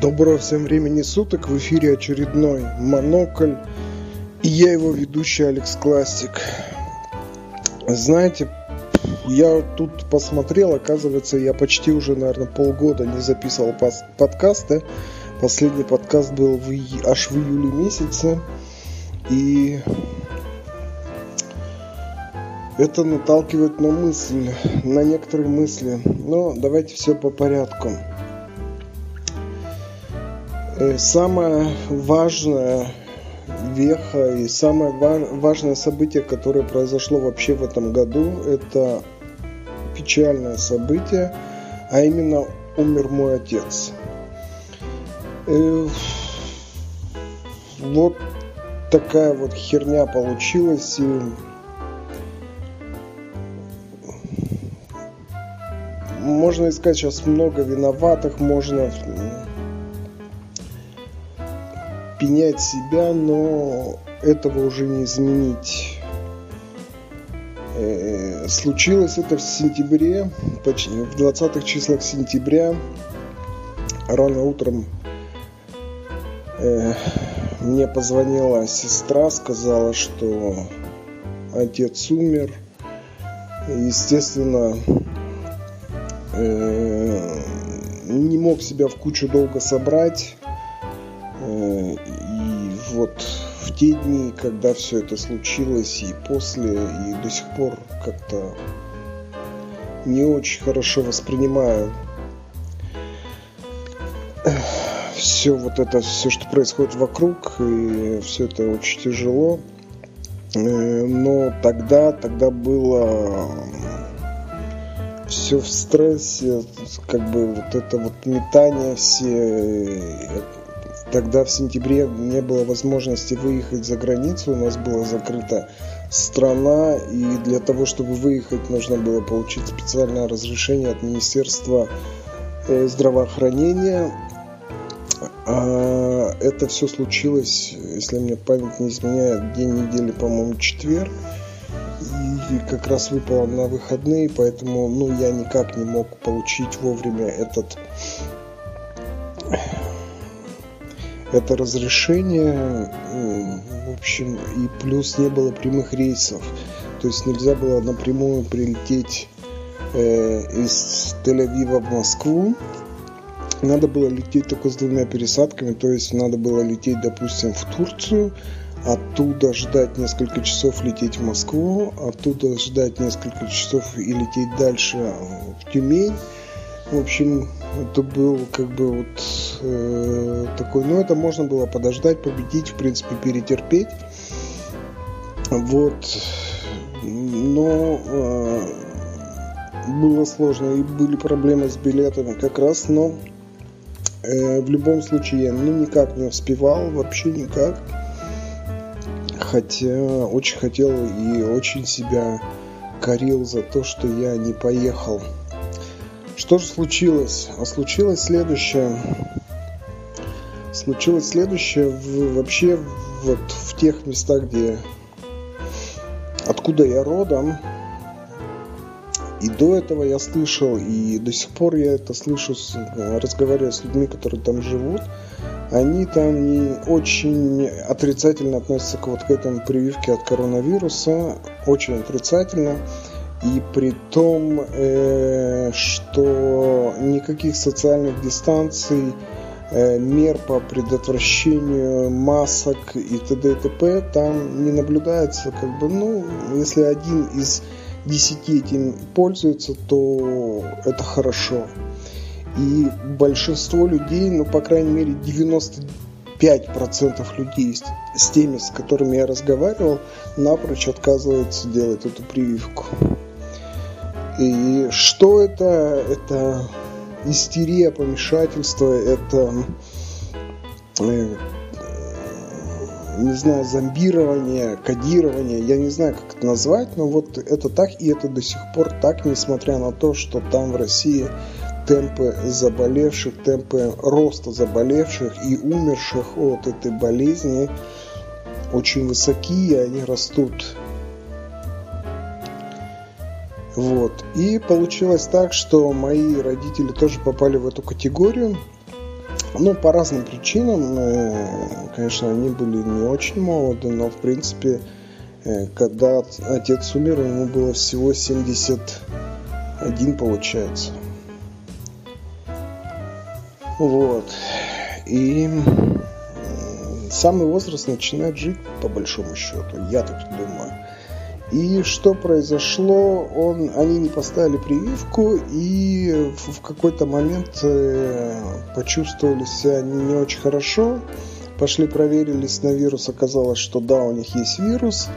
Доброго всем времени суток, в эфире очередной Монокль, и я его ведущий Алекс Классик. Знаете, я тут посмотрел, оказывается, я почти уже, наверное, полгода не записывал подкасты. Последний подкаст был в, аж в июле месяце, и это наталкивает на мысль, на некоторые мысли. Но давайте все по порядку. Э, самое важное веха и самое важное событие, которое произошло вообще в этом году, это печальное событие, а именно умер мой отец. Э, вот такая вот херня получилась. И можно искать сейчас много виноватых, можно пенять себя, но этого уже не изменить. Э, случилось это в сентябре, почти в 20-х числах сентября, рано утром э, мне позвонила сестра, сказала, что отец умер. Естественно, э, не мог себя в кучу долго собрать вот в те дни, когда все это случилось, и после, и до сих пор как-то не очень хорошо воспринимаю все вот это, все, что происходит вокруг, и все это очень тяжело. Э, но тогда, тогда было все в стрессе, как бы вот это вот метание все, Тогда в сентябре не было возможности выехать за границу, у нас была закрыта страна, и для того, чтобы выехать, нужно было получить специальное разрешение от Министерства э, здравоохранения. А это все случилось, если мне память не изменяет, день недели, по-моему, четверг. И как раз выпало на выходные, поэтому ну, я никак не мог получить вовремя этот это разрешение, в общем, и плюс не было прямых рейсов. То есть нельзя было напрямую прилететь э, из Тель-Авива в Москву. Надо было лететь только с двумя пересадками, то есть надо было лететь, допустим, в Турцию, оттуда ждать несколько часов лететь в Москву, оттуда ждать несколько часов и лететь дальше в Тюмень. В общем, это был как бы вот э, такой, ну это можно было подождать, победить, в принципе, перетерпеть. Вот, но э, было сложно и были проблемы с билетами как раз, но э, в любом случае я ну никак не успевал, вообще никак. Хотя очень хотел и очень себя корил за то, что я не поехал. Что же случилось? А случилось следующее. Случилось следующее в, вообще вот в тех местах, где откуда я родом. И до этого я слышал, и до сих пор я это слышу, разговаривая с людьми, которые там живут. Они там не очень отрицательно относятся к вот к этому прививке от коронавируса. Очень отрицательно. И при том, э, что никаких социальных дистанций, э, мер по предотвращению масок и т.д. и т.п. там не наблюдается. Как бы, ну, если один из десяти этим пользуется, то это хорошо. И большинство людей, ну, по крайней мере, 90 5% людей с теми, с которыми я разговаривал, напрочь отказываются делать эту прививку. И что это? Это истерия, помешательство, это э, не знаю, зомбирование, кодирование, я не знаю, как это назвать, но вот это так, и это до сих пор так, несмотря на то, что там в России темпы заболевших, темпы роста заболевших и умерших от этой болезни очень высокие, они растут вот. И получилось так, что мои родители тоже попали в эту категорию. Ну, по разным причинам, э, конечно, они были не очень молоды, но, в принципе, э, когда отец умер, ему было всего 71, получается. Вот. И самый возраст начинает жить, по большому счету, я так думаю. И что произошло? Он, они не поставили прививку и в какой-то момент э, почувствовали себя не очень хорошо. Пошли проверились на вирус, оказалось, что да, у них есть вирус.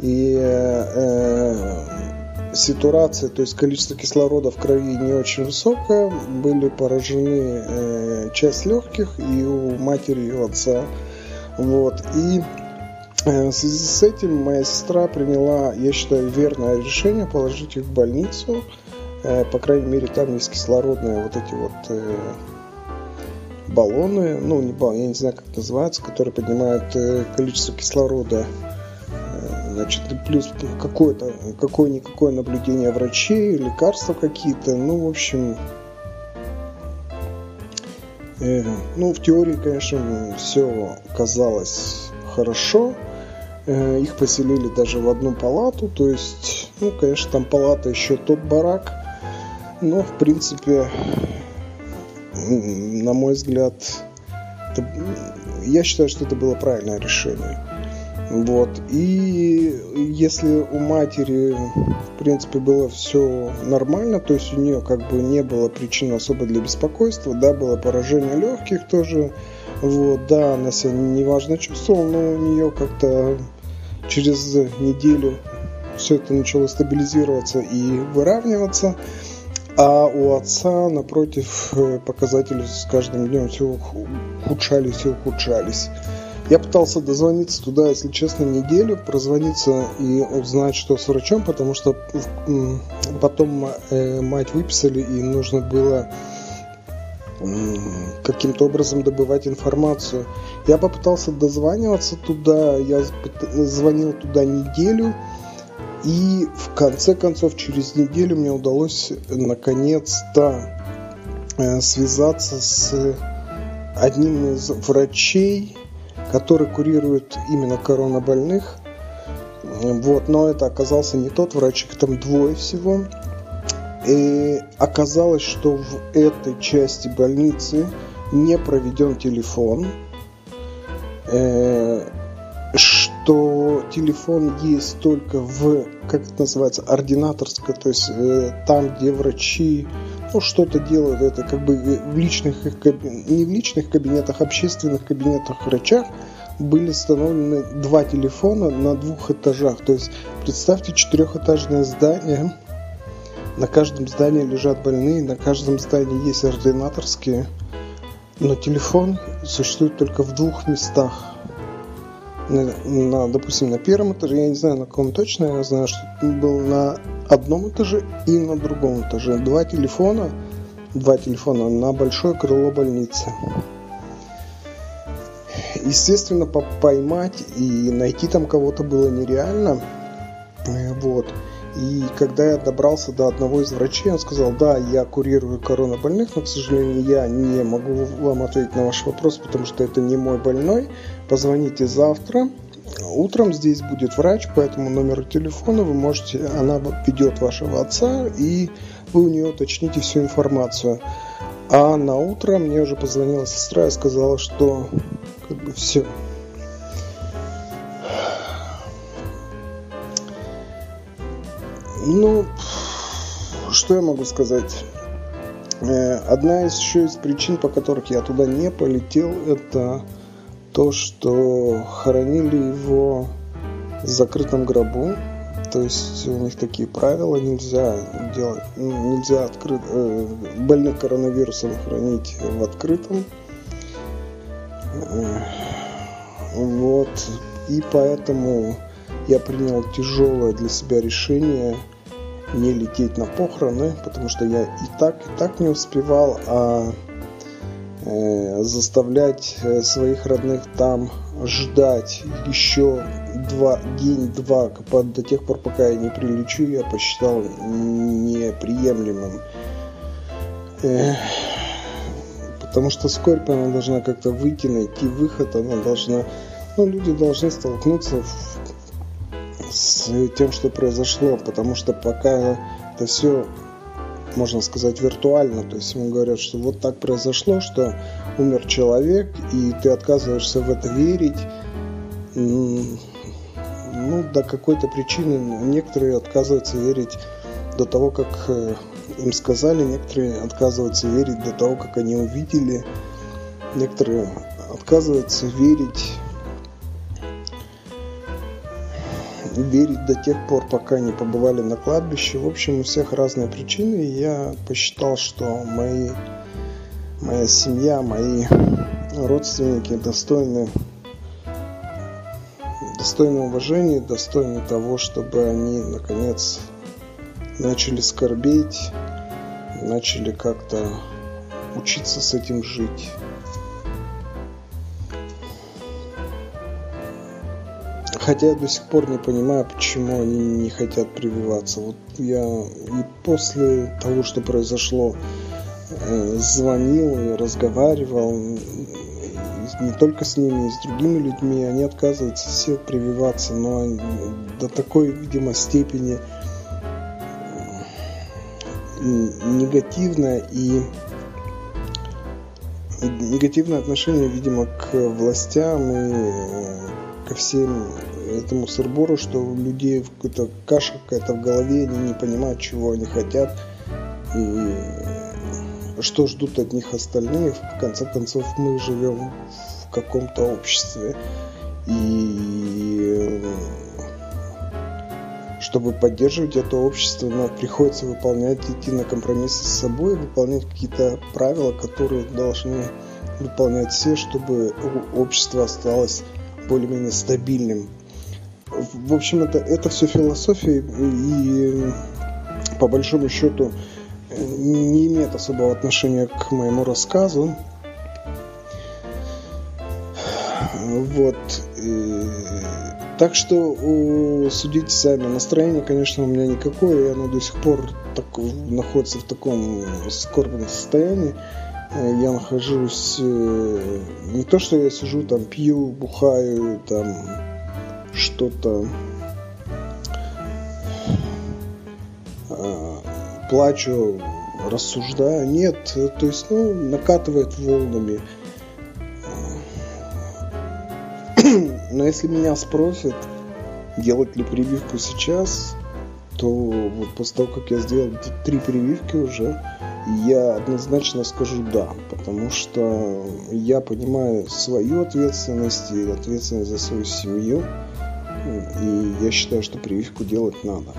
И э, э, ситуация, то есть количество кислорода в крови не очень высокое, были поражены э, часть легких и у матери, и у отца. Вот. И в связи с этим моя сестра приняла, я считаю, верное решение положить их в больницу. Э, по крайней мере, там есть кислородные вот эти вот э, баллоны, ну, не баллоны, я не знаю, как называется, которые поднимают количество кислорода. Значит, плюс какое-то, какое-никакое наблюдение врачей, лекарства какие-то. Ну, в общем, ну, в теории, конечно, все казалось хорошо. Э, их поселили даже в одну палату, то есть, ну, конечно, там палата еще тот барак, но, в принципе, на мой взгляд, это, я считаю, что это было правильное решение. Вот. И если у матери, в принципе, было все нормально, то есть у нее как бы не было причин особо для беспокойства, да, было поражение легких тоже, вот, да, она себя неважно чувствовала, но у нее как-то через неделю все это начало стабилизироваться и выравниваться. А у отца, напротив, э, показатели с каждым днем все ухудшались и ухудшались. Я пытался дозвониться туда, если честно, неделю, прозвониться и узнать, что с врачом, потому что потом э, мать выписали, и нужно было каким-то образом добывать информацию. Я попытался дозваниваться туда, я звонил туда неделю, и в конце концов через неделю мне удалось наконец-то э, связаться с одним из врачей, который курирует именно коронабольных. Вот, но это оказался не тот врач, их там двое всего. И оказалось, что в этой части больницы не проведен телефон, э, что телефон есть только в, как это называется, ординаторской, то есть э, там, где врачи ну, что-то делают, это как бы в личных, не в личных кабинетах, общественных кабинетах врачах были установлены два телефона на двух этажах. То есть представьте четырехэтажное здание, на каждом здании лежат больные, на каждом здании есть ординаторские, но телефон существует только в двух местах. На, на, допустим, на первом этаже, я не знаю на каком точно, я знаю, что был на одном этаже и на другом этаже. Два телефона, два телефона на большое крыло больницы. Естественно, поймать и найти там кого-то было нереально. Э, вот. И когда я добрался до одного из врачей, он сказал, да, я курирую коронабольных, но, к сожалению, я не могу вам ответить на ваш вопрос, потому что это не мой больной. Позвоните завтра. Утром здесь будет врач, по этому номеру телефона вы можете, она ведет вашего отца, и вы у нее уточните всю информацию. А на утро мне уже позвонила сестра и сказала, что как бы все, Ну, что я могу сказать? Э, одна из еще из причин, по которых я туда не полетел, это то, что хоронили его в закрытом гробу. То есть у них такие правила, нельзя делать, нельзя открыт, э, больных коронавирусом хранить в открытом. Э, вот. И поэтому я принял тяжелое для себя решение не лететь на похороны, потому что я и так, и так не успевал, а э, заставлять э, своих родных там ждать еще два, день-два до тех пор, пока я не прилечу, я посчитал неприемлемым. Э, потому что скорбь, она должна как-то выйти, найти выход, она должна, ну, люди должны столкнуться в, с тем, что произошло, потому что пока это все можно сказать, виртуально. То есть ему говорят, что вот так произошло, что умер человек, и ты отказываешься в это верить. Ну, до какой-то причины некоторые отказываются верить до того, как э, им сказали, некоторые отказываются верить до того, как они увидели, некоторые отказываются верить верить до тех пор, пока не побывали на кладбище. В общем, у всех разные причины. И я посчитал, что мои, моя семья, мои родственники достойны достойны уважения, достойны того, чтобы они наконец начали скорбеть, начали как-то учиться с этим жить. Хотя я до сих пор не понимаю, почему они не хотят прививаться. Вот я и после того, что произошло, э, звонил и разговаривал не только с ними, и с другими людьми. Они отказываются все прививаться, но до такой, видимо, степени негативное и негативное отношение, видимо, к властям и э, ко всем этому сырбору, что у людей какая-то каша какая-то в голове, они не понимают, чего они хотят и что ждут от них остальные. В конце концов, мы живем в каком-то обществе. И чтобы поддерживать это общество, нам приходится выполнять, идти на компромиссы с собой, выполнять какие-то правила, которые должны выполнять все, чтобы общество осталось более-менее стабильным. В общем, это, это все философия и по большому счету не имеет особого отношения к моему рассказу. Вот. Так что судите сами. Настроение, конечно, у меня никакое, оно до сих пор так, находится в таком скорбном состоянии. Я нахожусь э, не то, что я сижу там, пью, бухаю, там что-то а, плачу, рассуждаю. Нет, то есть, ну, накатывает волнами. Но если меня спросят, делать ли прививку сейчас, то вот после того, как я сделал три прививки уже, я однозначно скажу да, потому что я понимаю свою ответственность и ответственность за свою семью. И я считаю, что прививку делать надо.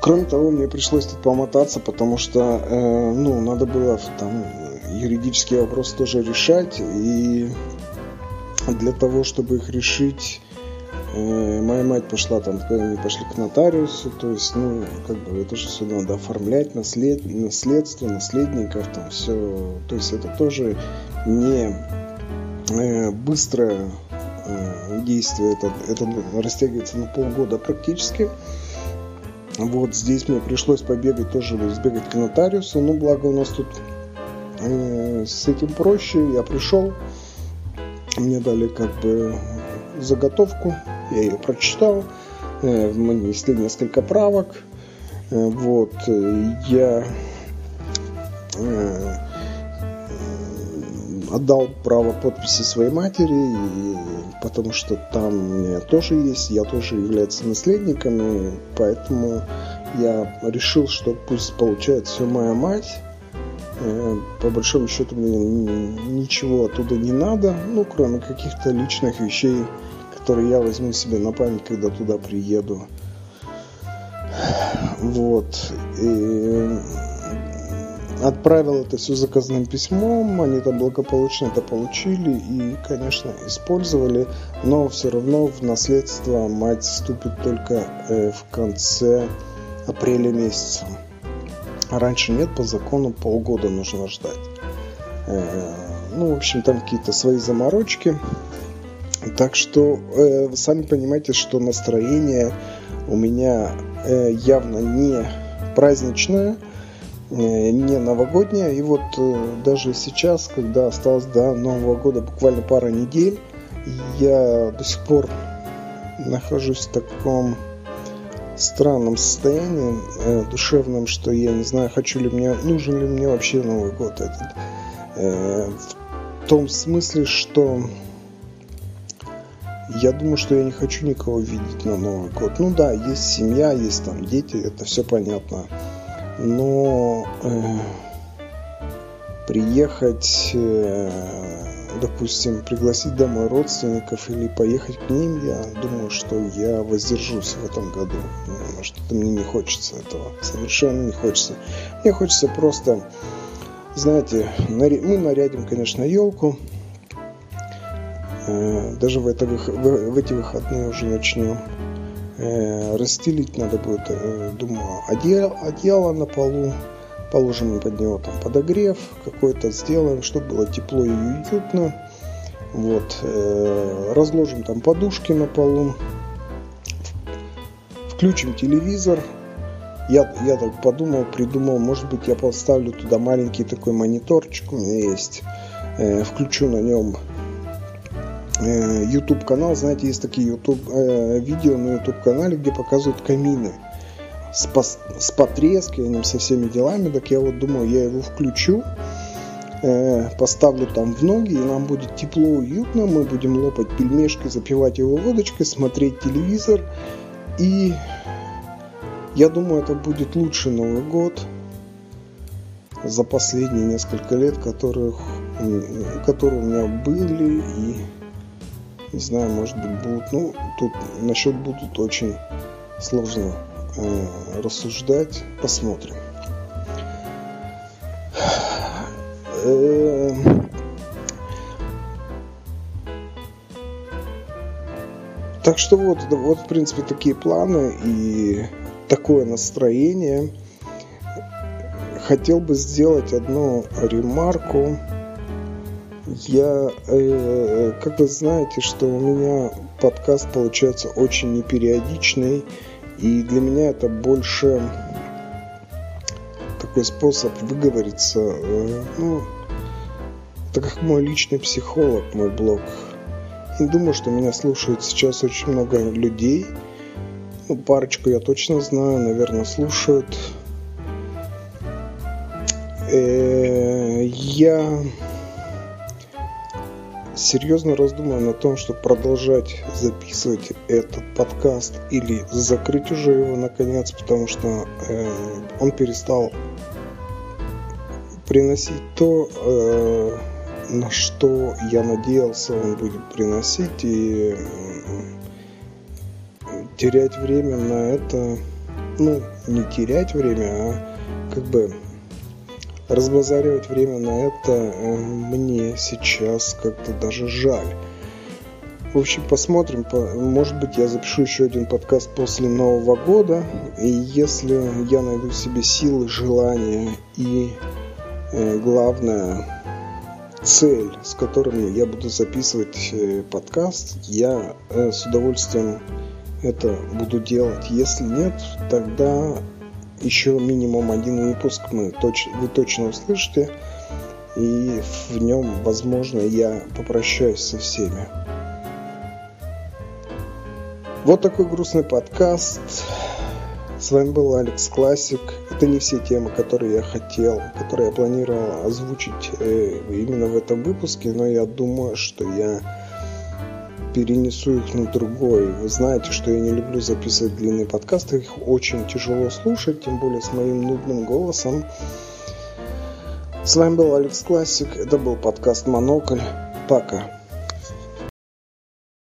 Кроме того, мне пришлось тут помотаться, потому что, э, ну, надо было там юридические вопросы тоже решать, и для того, чтобы их решить, моя мать пошла там, они пошли к нотариусу, то есть, ну, как бы это же все надо оформлять, наслед, наследство, наследников, там все, то есть это тоже не Э, быстрое э, действие, это, это растягивается на полгода практически. Вот здесь мне пришлось побегать тоже, сбегать к нотариусу, но благо у нас тут э, с этим проще. Я пришел, мне дали как бы заготовку, я ее прочитал, э, мы внесли несколько правок, э, вот, я э, отдал право подписи своей матери, потому что там тоже есть, я тоже являюсь наследником, и поэтому я решил, что пусть получает все моя мать. Э, по большому счету мне ничего оттуда не надо, ну, кроме каких-то личных вещей, которые я возьму себе на память, когда туда приеду. Вот. И отправил это все заказным письмом, они там благополучно это получили и, конечно, использовали, но все равно в наследство мать вступит только э, в конце апреля месяца. А раньше нет, по закону полгода нужно ждать. Э, ну, в общем, там какие-то свои заморочки. Так что э, сами понимаете, что настроение у меня явно не праздничное – не новогодняя. И вот даже сейчас, когда осталось до Нового года буквально пара недель, я до сих пор нахожусь в таком странном состоянии э, душевном, что я не знаю, хочу ли мне, нужен ли мне вообще Новый год этот. Э, в том смысле, что я думаю, что я не хочу никого видеть на Новый год. Ну да, есть семья, есть там дети, это все понятно. Но э, приехать э, допустим, пригласить домой родственников или поехать к ним, я думаю, что я воздержусь в этом году. Потому что мне не хочется этого. Совершенно не хочется. Мне хочется просто, знаете, мы нарядим, конечно, елку. Э, даже в, это, в эти выходные уже начнем. Э, расстелить надо будет, э, думаю, одеяло, одеяло на полу положим под него там подогрев какой-то, сделаем, чтобы было тепло и уютно. Вот, разложим там подушки на полу, включим телевизор. Я, я так подумал, придумал, может быть, я поставлю туда маленький такой мониторчик, у меня есть. Включу на нем YouTube канал, знаете, есть такие YouTube э, видео на YouTube канале, где показывают камины с, пос, с потрескиванием, со всеми делами, так я вот думаю, я его включу, э, поставлю там в ноги, и нам будет тепло, уютно, мы будем лопать пельмешки, запивать его водочкой, смотреть телевизор, и я думаю, это будет лучший Новый год за последние несколько лет, которых, которые у меня были, и не знаю, может быть, будут, ну, тут насчет будут очень сложно э, рассуждать. Посмотрим. Э, так что вот, вот, в принципе, такие планы и такое настроение. Хотел бы сделать одну ремарку. Я, э, как вы знаете, что у меня подкаст получается очень непериодичный. И для меня это больше такой способ выговориться. Э, ну, это как мой личный психолог, мой блог. И думаю, что меня слушает сейчас очень много людей. Ну, парочку я точно знаю, наверное, слушают. Э, я серьезно раздумываю на том, чтобы продолжать записывать этот подкаст или закрыть уже его наконец, потому что э, он перестал приносить то, э, на что я надеялся он будет приносить, и терять время на это, ну, не терять время, а как бы разбазаривать время на это э, мне сейчас как-то даже жаль. В общем, посмотрим. Может быть, я запишу еще один подкаст после Нового года. И если я найду в себе силы, желания и э, главное цель, с которыми я буду записывать э, подкаст, я с удовольствием это буду делать. Если нет, тогда еще минимум один выпуск мы точ, вы точно услышите. И в нем, возможно, я попрощаюсь со всеми. Вот такой грустный подкаст. С вами был Алекс Классик. Это не все темы, которые я хотел, которые я планировал озвучить э, именно в этом выпуске, но я думаю, что я перенесу их на другой. Вы знаете, что я не люблю записывать длинные подкасты, их очень тяжело слушать, тем более с моим нудным голосом. С вами был Алекс Классик, это был подкаст Монокль. Пока.